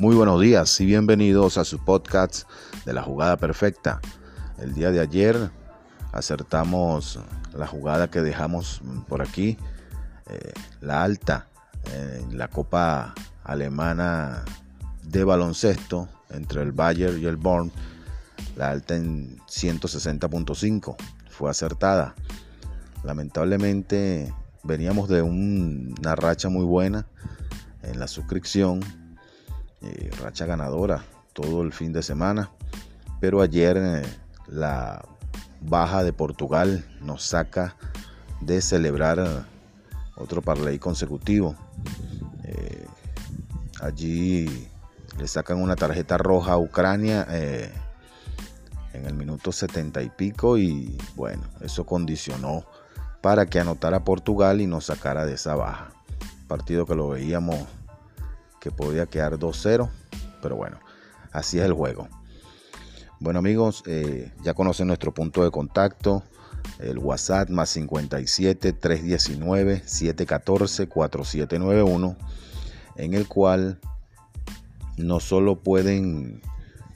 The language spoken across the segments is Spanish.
Muy buenos días y bienvenidos a su podcast de la jugada perfecta. El día de ayer acertamos la jugada que dejamos por aquí, eh, la alta en la Copa Alemana de baloncesto entre el Bayern y el Born, la alta en 160.5 fue acertada. Lamentablemente veníamos de una racha muy buena en la suscripción, eh, racha ganadora todo el fin de semana, pero ayer eh, la baja de Portugal nos saca de celebrar eh, otro parlay consecutivo. allí le sacan una tarjeta roja a Ucrania en el minuto 70 y pico y bueno, eso condicionó para que anotara Portugal y nos sacara de esa baja. Partido que lo veíamos que podía quedar 2-0, pero bueno, así es el juego. Bueno amigos, eh, ya conocen nuestro punto de contacto, el WhatsApp más 57 319 714 4791, en el cual no solo pueden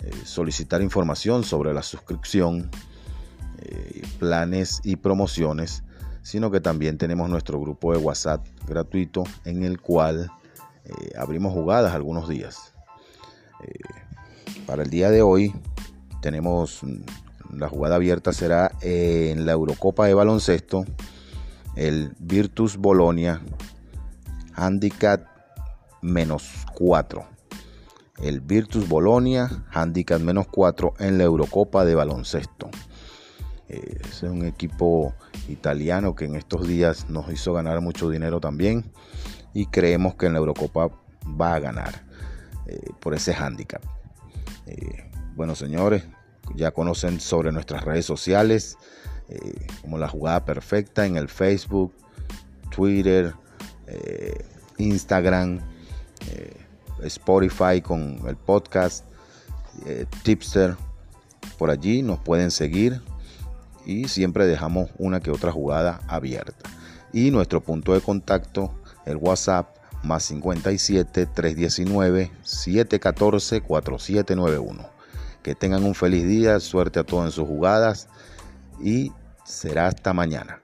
eh, solicitar información sobre la suscripción, eh, planes y promociones, sino que también tenemos nuestro grupo de WhatsApp gratuito en el cual eh, abrimos jugadas algunos días. Eh, para el día de hoy tenemos mm, la jugada abierta será en la Eurocopa de baloncesto, el Virtus Bolonia, handicap menos 4. El Virtus Bolonia, handicap menos 4 en la Eurocopa de baloncesto. Eh, es un equipo italiano que en estos días nos hizo ganar mucho dinero también y creemos que en la Eurocopa va a ganar eh, por ese hándicap. Eh, bueno, señores, ya conocen sobre nuestras redes sociales, como la jugada perfecta en el Facebook, Twitter, Instagram, Spotify con el podcast, Tipster. Por allí nos pueden seguir, y siempre dejamos una que otra jugada abierta. Y nuestro punto de contacto, el WhatsApp más 57 319 714 4791. Que tengan un feliz día, suerte a todos en sus jugadas y será hasta mañana.